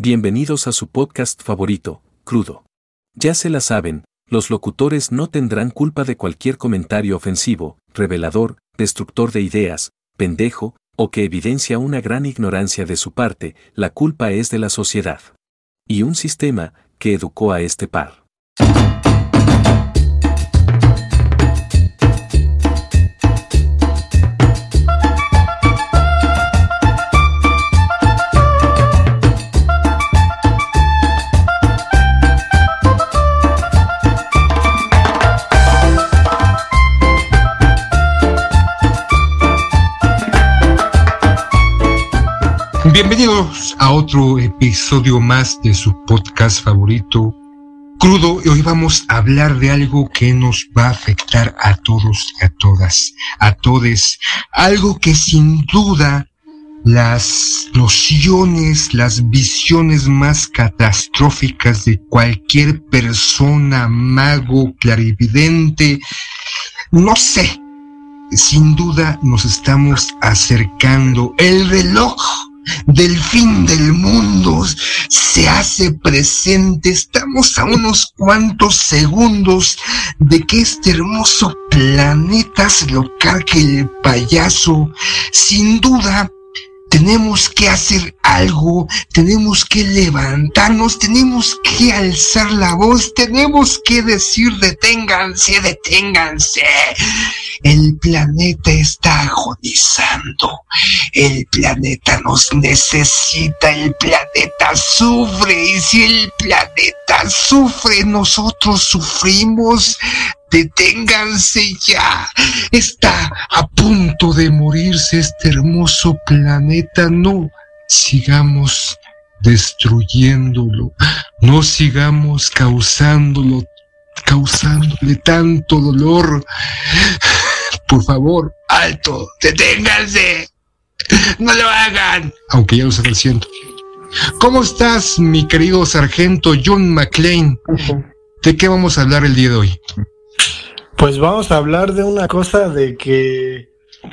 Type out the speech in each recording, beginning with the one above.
Bienvenidos a su podcast favorito, Crudo. Ya se la saben, los locutores no tendrán culpa de cualquier comentario ofensivo, revelador, destructor de ideas, pendejo, o que evidencia una gran ignorancia de su parte, la culpa es de la sociedad. Y un sistema que educó a este par. Bienvenidos a otro episodio más de su podcast favorito, Crudo. Hoy vamos a hablar de algo que nos va a afectar a todos y a todas, a todes. Algo que sin duda las nociones, las visiones más catastróficas de cualquier persona, mago, clarividente, no sé, sin duda nos estamos acercando. El reloj del fin del mundo se hace presente. Estamos a unos cuantos segundos de que este hermoso planeta se lo cargue el payaso. Sin duda, tenemos que hacer algo, tenemos que levantarnos, tenemos que alzar la voz, tenemos que decir deténganse, deténganse. El planeta está agonizando, el planeta nos necesita, el planeta sufre y si el planeta sufre, nosotros sufrimos. Deténganse ya. Está a punto de morirse este hermoso planeta. No sigamos destruyéndolo. No sigamos causándolo, causándole tanto dolor. Por favor, alto, deténganse. No lo hagan. Aunque ya lo están haciendo. ¿Cómo estás, mi querido sargento John McClane? ¿De qué vamos a hablar el día de hoy? Pues vamos a hablar de una cosa de que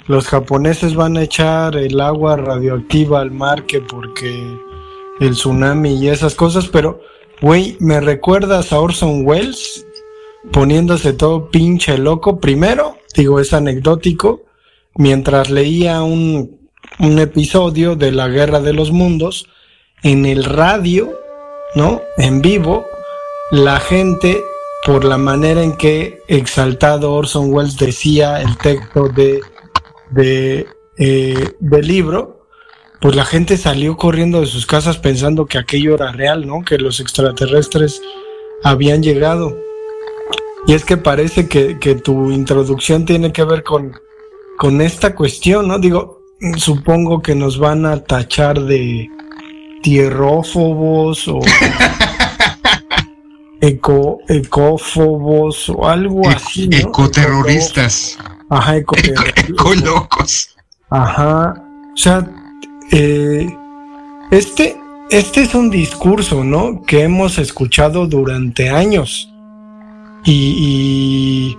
los japoneses van a echar el agua radioactiva al mar que porque el tsunami y esas cosas, pero güey, me recuerdas a Orson Welles poniéndose todo pinche loco. Primero, digo, es anecdótico, mientras leía un, un episodio de la Guerra de los Mundos, en el radio, ¿no? En vivo, la gente por la manera en que exaltado Orson Welles decía el texto de, de eh, del libro, pues la gente salió corriendo de sus casas pensando que aquello era real, ¿no? Que los extraterrestres habían llegado. Y es que parece que, que tu introducción tiene que ver con, con esta cuestión, ¿no? Digo, supongo que nos van a tachar de tierrófobos o eco, ecófobos o algo así. ¿no? Ecoterroristas. Ajá, ecoterroristas. Ecolocos. Ajá. O sea, eh, este, este es un discurso, ¿no? Que hemos escuchado durante años. Y, y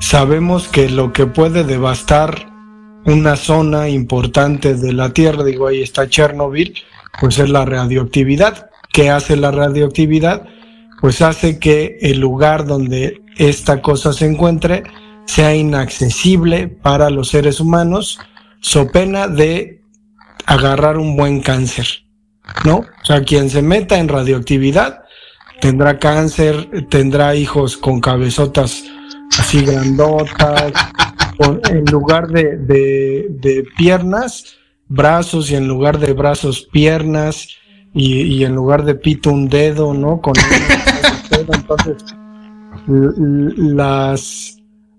sabemos que lo que puede devastar una zona importante de la Tierra, digo, ahí está Chernobyl, pues es la radioactividad. ¿Qué hace la radioactividad? Pues hace que el lugar donde esta cosa se encuentre sea inaccesible para los seres humanos, so pena de agarrar un buen cáncer, ¿no? O sea, quien se meta en radioactividad tendrá cáncer, tendrá hijos con cabezotas así grandotas, en lugar de, de, de piernas, brazos y en lugar de brazos, piernas, y, y, en lugar de pito un dedo, ¿no? Con las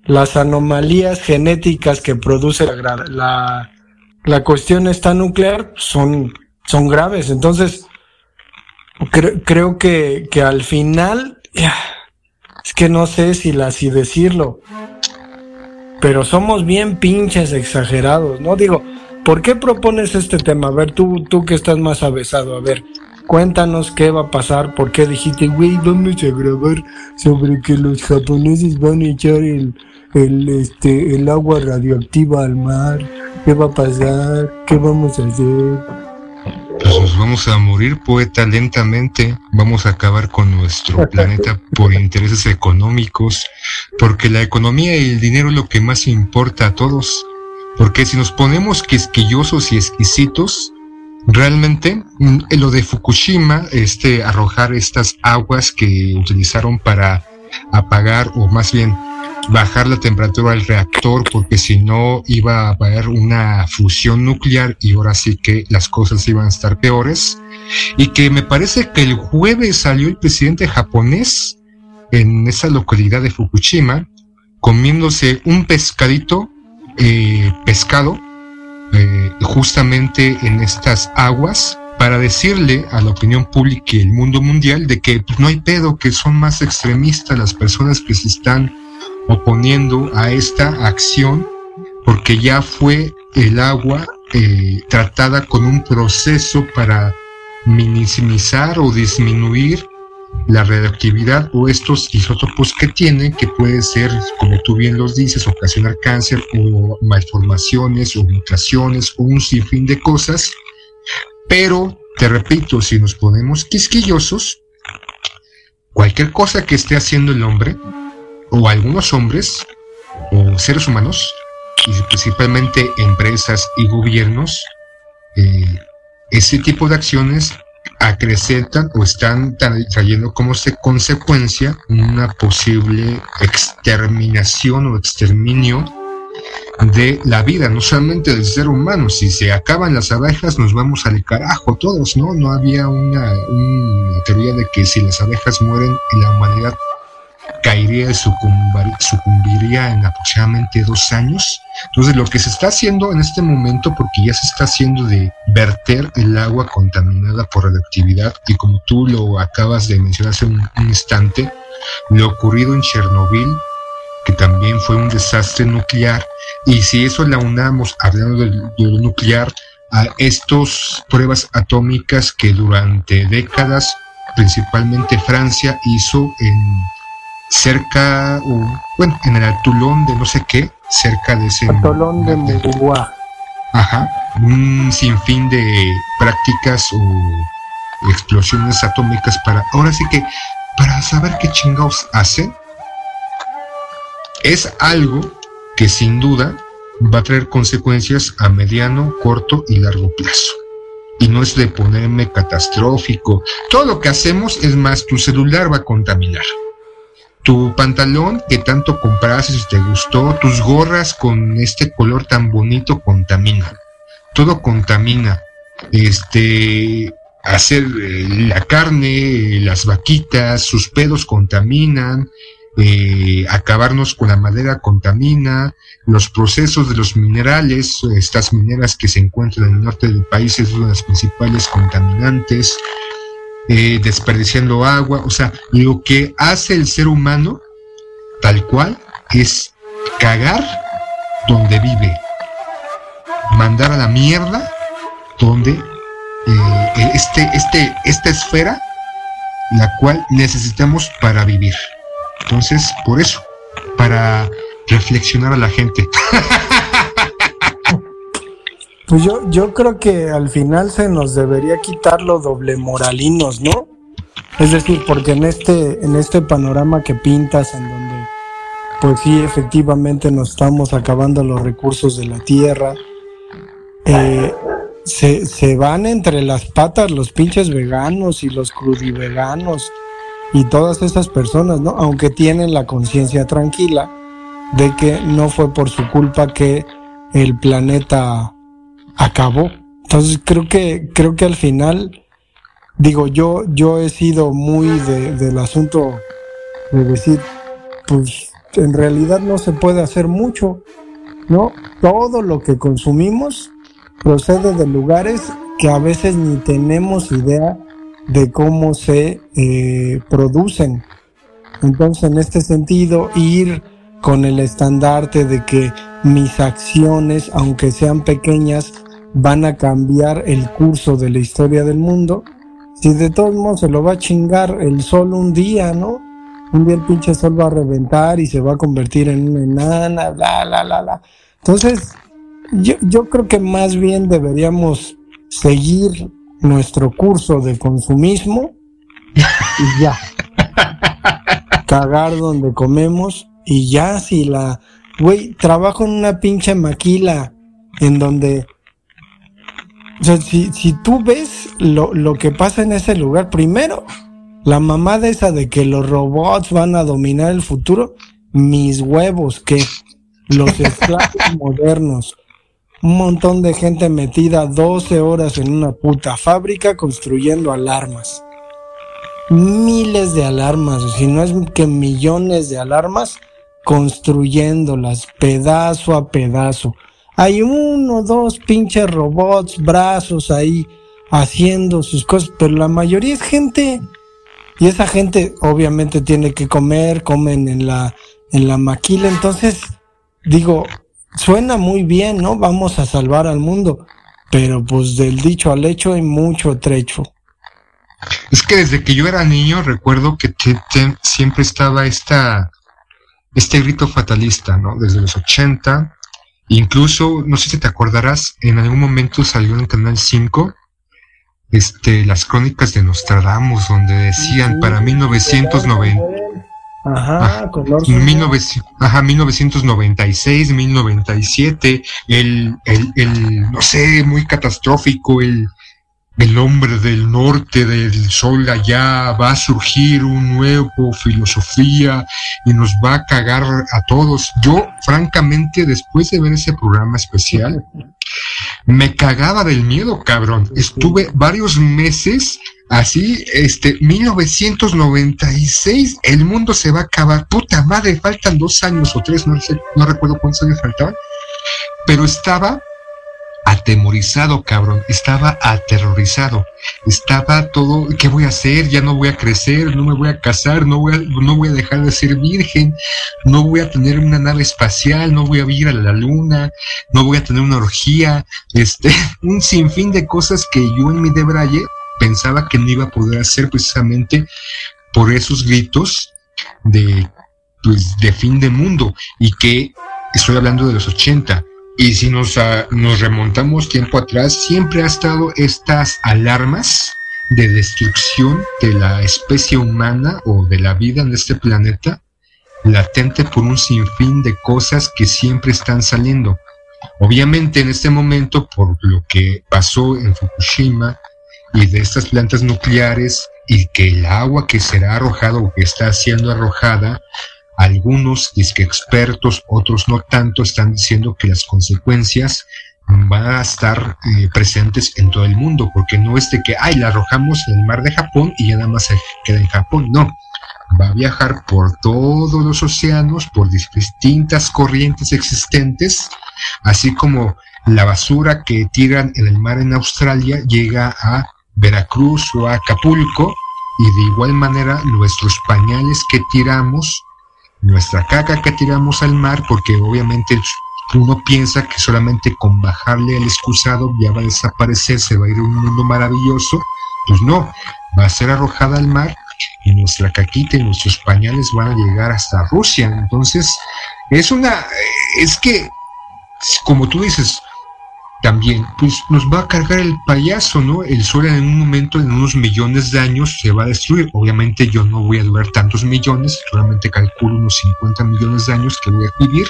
las anomalías genéticas que produce la, la, la cuestión esta nuclear son, son graves. Entonces, cre creo que, que al final, es que no sé si, la, si decirlo, pero somos bien pinches exagerados, ¿no? Digo, ¿Por qué propones este tema? A ver, tú, tú que estás más avesado, a ver, cuéntanos qué va a pasar, por qué dijiste, güey, vamos a grabar sobre que los japoneses van a echar el, el, este, el agua radioactiva al mar, qué va a pasar, qué vamos a hacer. Pues nos vamos a morir, poeta, lentamente. Vamos a acabar con nuestro planeta por intereses económicos, porque la economía y el dinero es lo que más importa a todos. Porque si nos ponemos quisquillosos y exquisitos, realmente mm, lo de Fukushima, este arrojar estas aguas que utilizaron para apagar o más bien bajar la temperatura del reactor porque si no iba a haber una fusión nuclear y ahora sí que las cosas iban a estar peores. Y que me parece que el jueves salió el presidente japonés en esa localidad de Fukushima comiéndose un pescadito, eh, pescado, eh, justamente en estas aguas para decirle a la opinión pública y el mundo mundial de que pues, no hay pedo, que son más extremistas las personas que se están oponiendo a esta acción porque ya fue el agua eh, tratada con un proceso para minimizar o disminuir la radioactividad o estos isótopos que tienen, que puede ser, como tú bien los dices, ocasionar cáncer o malformaciones o mutaciones o un sinfín de cosas. Pero, te repito, si nos ponemos quisquillosos, cualquier cosa que esté haciendo el hombre, o algunos hombres o seres humanos, y principalmente empresas y gobiernos, eh, ese tipo de acciones acrecentan o están trayendo como consecuencia una posible exterminación o exterminio de la vida, no solamente del ser humano. Si se acaban las abejas, nos vamos al carajo todos, ¿no? No había una, una teoría de que si las abejas mueren, la humanidad caería y sucumbiría en aproximadamente dos años. Entonces lo que se está haciendo en este momento, porque ya se está haciendo de verter el agua contaminada por radioactividad, y como tú lo acabas de mencionar hace un, instante, lo ocurrido en Chernobyl, que también fue un desastre nuclear, y si eso la unamos, hablando de, lo nuclear, a estas pruebas atómicas que durante décadas, principalmente Francia, hizo en cerca, o, bueno, en el atolón de no sé qué, cerca de ese... Atolón de Murugua. Ajá, un sinfín de prácticas o explosiones atómicas para, ahora sí que, para saber qué chingados hacen, es algo que sin duda va a traer consecuencias a mediano, corto y largo plazo. Y no es de ponerme catastrófico. Todo lo que hacemos es más, tu celular va a contaminar tu pantalón que tanto compraste si te gustó, tus gorras con este color tan bonito contamina. Todo contamina. Este, hacer eh, la carne, las vaquitas, sus pedos contaminan, eh, acabarnos con la madera contamina, los procesos de los minerales, estas mineras que se encuentran en el norte del país es una de las principales contaminantes, eh, desperdiciando agua, o sea, lo que hace el ser humano, tal cual, es cagar donde vive, mandar a la mierda donde eh, este, este, esta esfera, la cual necesitamos para vivir. Entonces, por eso, para reflexionar a la gente. Pues yo, yo creo que al final se nos debería quitar los doble moralinos, ¿no? Es decir, porque en este, en este panorama que pintas, en donde, pues sí, efectivamente nos estamos acabando los recursos de la tierra, eh, se, se van entre las patas los pinches veganos y los crudiveganos y todas esas personas, ¿no? Aunque tienen la conciencia tranquila de que no fue por su culpa que el planeta acabó. Entonces creo que, creo que al final, digo, yo, yo he sido muy de, del asunto de decir, pues en realidad no se puede hacer mucho, ¿no? Todo lo que consumimos procede de lugares que a veces ni tenemos idea de cómo se eh, producen. Entonces, en este sentido, ir con el estandarte de que mis acciones, aunque sean pequeñas, van a cambiar el curso de la historia del mundo, si de todos modos se lo va a chingar el sol un día, ¿no? Un día el pinche sol va a reventar y se va a convertir en una enana, bla, bla, bla, bla. Entonces, yo, yo creo que más bien deberíamos seguir nuestro curso de consumismo y ya. Cagar donde comemos y ya si la... Güey, trabajo en una pinche maquila en donde... O sea, si, si tú ves lo, lo que pasa en ese lugar, primero, la mamada esa de que los robots van a dominar el futuro, mis huevos, que los esclavos modernos, un montón de gente metida 12 horas en una puta fábrica construyendo alarmas. Miles de alarmas, si no es que millones de alarmas, construyéndolas pedazo a pedazo. Hay uno, dos pinches robots, brazos ahí haciendo sus cosas, pero la mayoría es gente. Y esa gente obviamente tiene que comer, comen en la, en la maquila. Entonces, digo, suena muy bien, ¿no? Vamos a salvar al mundo, pero pues del dicho al hecho hay mucho trecho. Es que desde que yo era niño recuerdo que siempre estaba esta, este grito fatalista, ¿no? Desde los 80, incluso, no sé si te acordarás, en algún momento salió en Canal 5 este, las crónicas de Nostradamus, donde decían para 1990 Ajá, color ajá, 1996, 1097, el, el, el, no sé, muy catastrófico, el, el hombre del norte del sol allá va a surgir un nuevo filosofía y nos va a cagar a todos. Yo, francamente, después de ver ese programa especial, me cagaba del miedo, cabrón. Estuve varios meses Así, este, 1996, el mundo se va a acabar. Puta madre, faltan dos años o tres, no sé, no recuerdo cuántos años faltaban. Pero estaba atemorizado, cabrón. Estaba aterrorizado. Estaba todo, ¿qué voy a hacer? Ya no voy a crecer, no me voy a casar, no voy a, dejar de ser virgen, no voy a tener una nave espacial, no voy a ir a la luna, no voy a tener una orgía, este, un sinfín de cosas que yo en mi debraye pensaba que no iba a poder hacer precisamente por esos gritos de, pues, de fin de mundo y que estoy hablando de los 80. Y si nos, ah, nos remontamos tiempo atrás, siempre ha estado estas alarmas de destrucción de la especie humana o de la vida en este planeta, latente por un sinfín de cosas que siempre están saliendo. Obviamente en este momento, por lo que pasó en Fukushima, y de estas plantas nucleares y que el agua que será arrojada o que está siendo arrojada, algunos que expertos, otros no tanto, están diciendo que las consecuencias van a estar eh, presentes en todo el mundo, porque no es de que, ay, la arrojamos en el mar de Japón y ya nada más se queda en Japón, no, va a viajar por todos los océanos, por distintas corrientes existentes, así como la basura que tiran en el mar en Australia llega a Veracruz o Acapulco y de igual manera nuestros pañales que tiramos, nuestra caca que tiramos al mar, porque obviamente uno piensa que solamente con bajarle el excusado ya va a desaparecer, se va a ir a un mundo maravilloso, pues no, va a ser arrojada al mar y nuestra caquita y nuestros pañales van a llegar hasta Rusia. Entonces, es una, es que, como tú dices, también, pues nos va a cargar el payaso, ¿no? El sol en un momento, en unos millones de años, se va a destruir. Obviamente yo no voy a durar tantos millones, solamente calculo unos 50 millones de años que voy a vivir,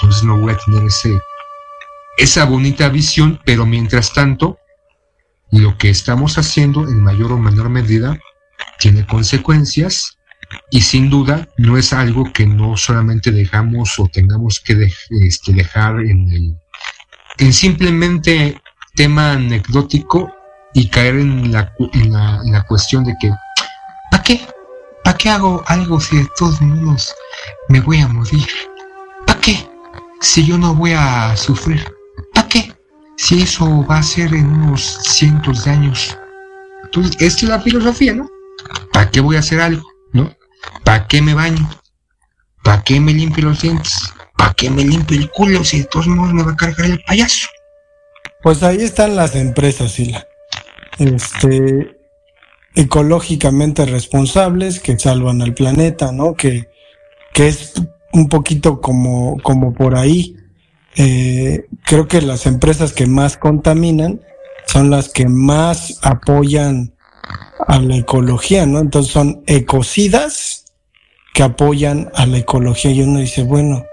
entonces no voy a tener ese, esa bonita visión, pero mientras tanto, lo que estamos haciendo en mayor o menor medida tiene consecuencias y sin duda no es algo que no solamente dejamos o tengamos que este, dejar en el en simplemente tema anecdótico y caer en la, la, en la cuestión de que, ¿para qué? ¿Para qué hago algo si de todos modos me voy a morir? ¿Para qué? Si yo no voy a sufrir. ¿Para qué? Si eso va a ser en unos cientos de años. Entonces, esta es la filosofía, ¿no? ¿Para qué voy a hacer algo? ¿No? ¿Para qué me baño? ¿Para qué me limpio los dientes? ¿Para qué me limpio el culo si de todos modos me va a cargar el payaso? Pues ahí están las empresas, Sila. Este, ecológicamente responsables que salvan al planeta, ¿no? Que, que es un poquito como, como por ahí. Eh, creo que las empresas que más contaminan son las que más apoyan a la ecología, ¿no? Entonces son ecocidas que apoyan a la ecología y uno dice, bueno,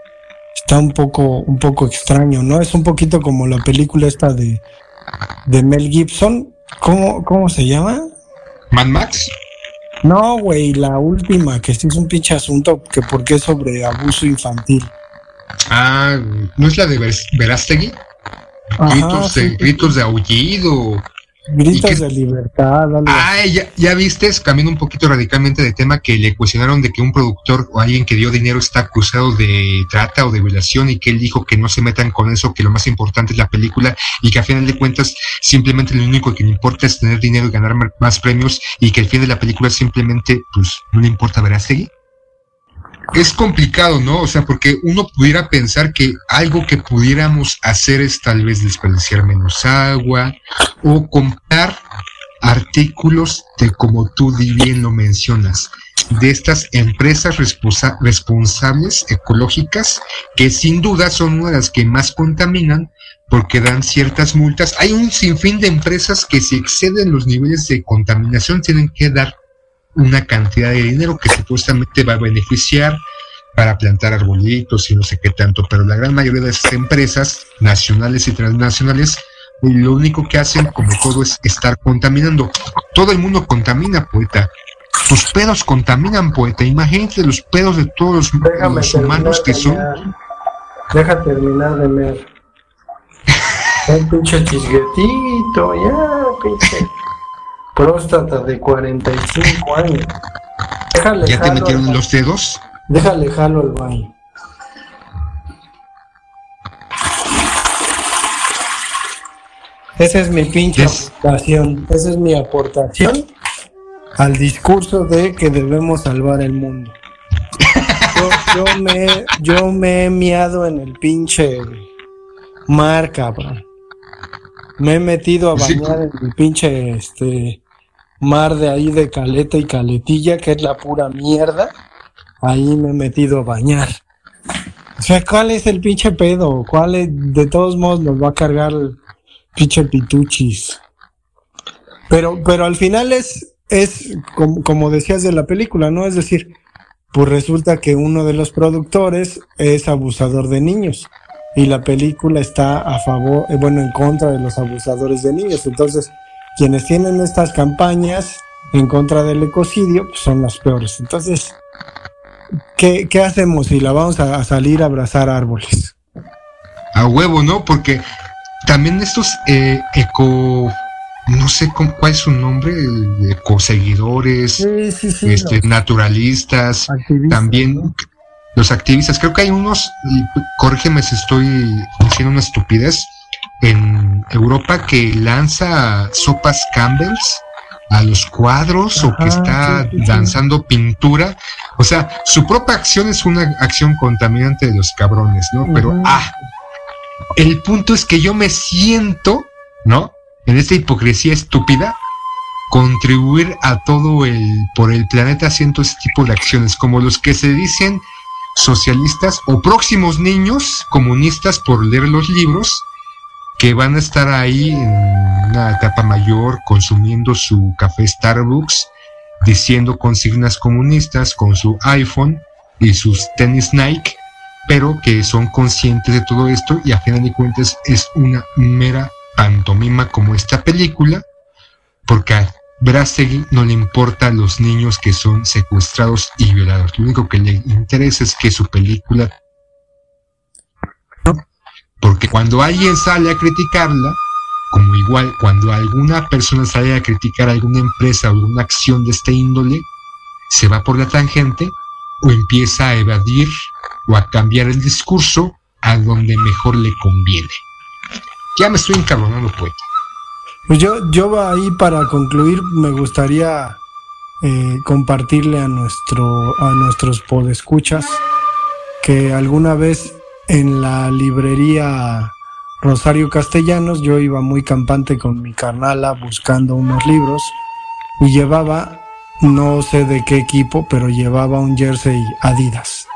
está un poco, un poco extraño, ¿no? Es un poquito como la película esta de, de Mel Gibson, ¿cómo, cómo se llama? Mad Max. No, güey, la última, que sí es un pinche asunto, que porque es sobre abuso infantil. Ah, ¿no es la de Verástegui? gritos, de, gritos de aullido, Gritos de libertad. Ah, ya, ya viste, cambiando un poquito radicalmente de tema, que le cuestionaron de que un productor o alguien que dio dinero está acusado de trata o de violación y que él dijo que no se metan con eso, que lo más importante es la película y que a final de cuentas simplemente lo único que le importa es tener dinero y ganar más premios y que el fin de la película simplemente, pues, no le importa ver a seguir es complicado, ¿no? O sea, porque uno pudiera pensar que algo que pudiéramos hacer es tal vez desperdiciar menos agua o comprar artículos de como tú bien lo mencionas, de estas empresas responsables ecológicas que sin duda son una de las que más contaminan porque dan ciertas multas. Hay un sinfín de empresas que si exceden los niveles de contaminación tienen que dar una cantidad de dinero que supuestamente va a beneficiar para plantar arbolitos y no sé qué tanto, pero la gran mayoría de esas empresas nacionales y transnacionales lo único que hacen como todo es estar contaminando. Todo el mundo contamina, poeta. Tus pedos contaminan, poeta. Imagínate los pedos de todos los, humanos que son. Deja terminar de ver. Un pinche chisguetito, ya, pinche próstata de 45 años. Déjale ¿Ya te metieron los dedos? Déjale jalo al baño. Esa es mi pinche aportación. Esa es mi aportación al discurso de que debemos salvar el mundo. Yo, me, yo me he miado en el pinche mar, cabrón. Me he metido a bañar en el pinche este mar de ahí de caleta y caletilla, que es la pura mierda, ahí me he metido a bañar. O sea, ¿cuál es el pinche pedo? ¿Cuál es, de todos modos nos va a cargar el pinche pituchis? Pero, pero al final es, es como, como decías de la película, ¿no? Es decir, pues resulta que uno de los productores es abusador de niños y la película está a favor, eh, bueno, en contra de los abusadores de niños. Entonces, quienes tienen estas campañas en contra del ecocidio pues son los peores. Entonces, ¿qué, hacemos si la vamos a, salir a abrazar árboles? A huevo, ¿no? Porque también estos eh, eco no sé cuál es su nombre, ecoseguidores, este, naturalistas, también los activistas. Creo que hay unos, y corrígeme si estoy diciendo una estupidez, en Europa que lanza sopas Campbell's a los cuadros o que está lanzando pintura. O sea, su propia acción es una acción contaminante de los cabrones, ¿no? Pero, ah, el punto es que yo me siento, ¿no? En esta hipocresía estúpida, contribuir a todo el, por el planeta haciendo ese tipo de acciones, como los que se dicen socialistas o próximos niños comunistas por leer los libros, que van a estar ahí en una etapa mayor consumiendo su café Starbucks, diciendo consignas comunistas con su iPhone y sus tenis Nike, pero que son conscientes de todo esto y a final de cuentas es una mera pantomima como esta película, porque a Brastegui no le importa a los niños que son secuestrados y violados. Lo único que le interesa es que su película cuando alguien sale a criticarla, como igual cuando alguna persona sale a criticar alguna empresa o alguna acción de este índole, se va por la tangente o empieza a evadir o a cambiar el discurso a donde mejor le conviene. Ya me estoy encabronando, poeta. Pues yo, yo ahí para concluir me gustaría eh, compartirle a nuestro, a nuestros podescuchas que alguna vez en la librería Rosario Castellanos, yo iba muy campante con mi carnala buscando unos libros y llevaba, no sé de qué equipo, pero llevaba un jersey Adidas.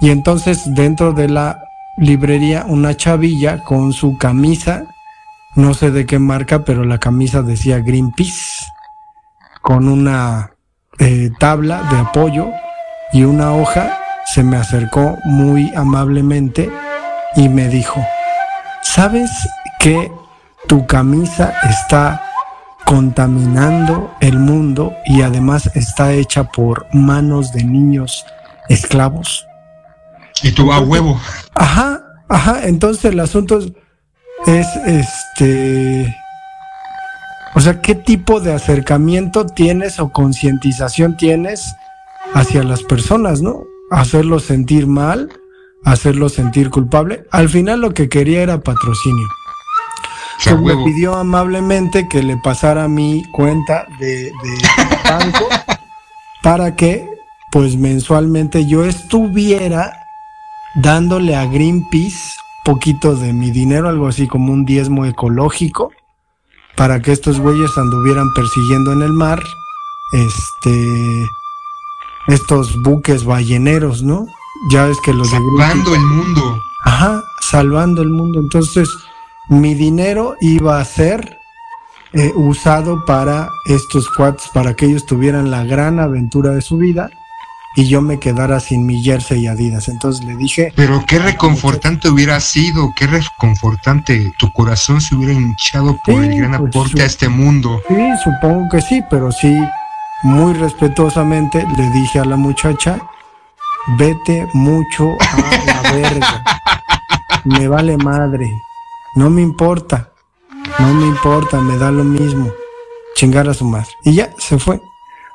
Y entonces dentro de la librería una chavilla con su camisa no sé de qué marca, pero la camisa decía Greenpeace, con una eh, tabla de apoyo y una hoja, se me acercó muy amablemente y me dijo, ¿sabes que tu camisa está contaminando el mundo y además está hecha por manos de niños esclavos? Y tú a huevo. Ajá, ajá, entonces el asunto es este... O sea, ¿qué tipo de acercamiento tienes o concientización tienes hacia las personas, no? Hacerlos sentir mal, hacerlos sentir culpable. Al final lo que quería era patrocinio. Me pidió amablemente que le pasara mi cuenta de, de banco para que pues mensualmente yo estuviera dándole a Greenpeace poquito de mi dinero, algo así como un diezmo ecológico, para que estos güeyes anduvieran persiguiendo en el mar, este, estos buques balleneros, ¿no? Ya es que los salvando el mundo. Ajá, salvando el mundo. Entonces, mi dinero iba a ser eh, usado para estos cuates, para que ellos tuvieran la gran aventura de su vida y yo me quedara sin mi jersey y Adidas. Entonces le dije... Pero qué reconfortante hubiera sido, qué reconfortante, tu corazón se hubiera hinchado por el gran pues, aporte a este mundo. Sí, supongo que sí, pero sí, muy respetuosamente le dije a la muchacha, vete mucho a la verga. Me vale madre. No me importa. No me importa, me da lo mismo. Chingar a su madre. Y ya, se fue.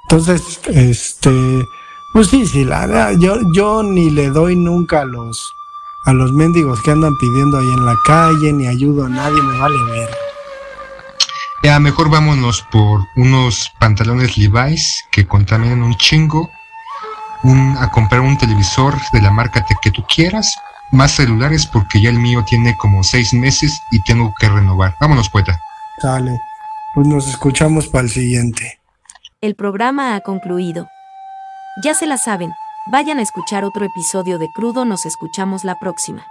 Entonces, este pues sí, sí, la yo, yo ni le doy nunca a los, a los mendigos que andan pidiendo ahí en la calle, ni ayudo a nadie, me vale ver. Ya, mejor vámonos por unos pantalones Levi's que contaminan un chingo, un, a comprar un televisor de la marca que tú quieras, más celulares porque ya el mío tiene como seis meses y tengo que renovar. Vámonos, poeta. Sale, pues nos escuchamos para el siguiente. El programa ha concluido. Ya se la saben, vayan a escuchar otro episodio de Crudo, nos escuchamos la próxima.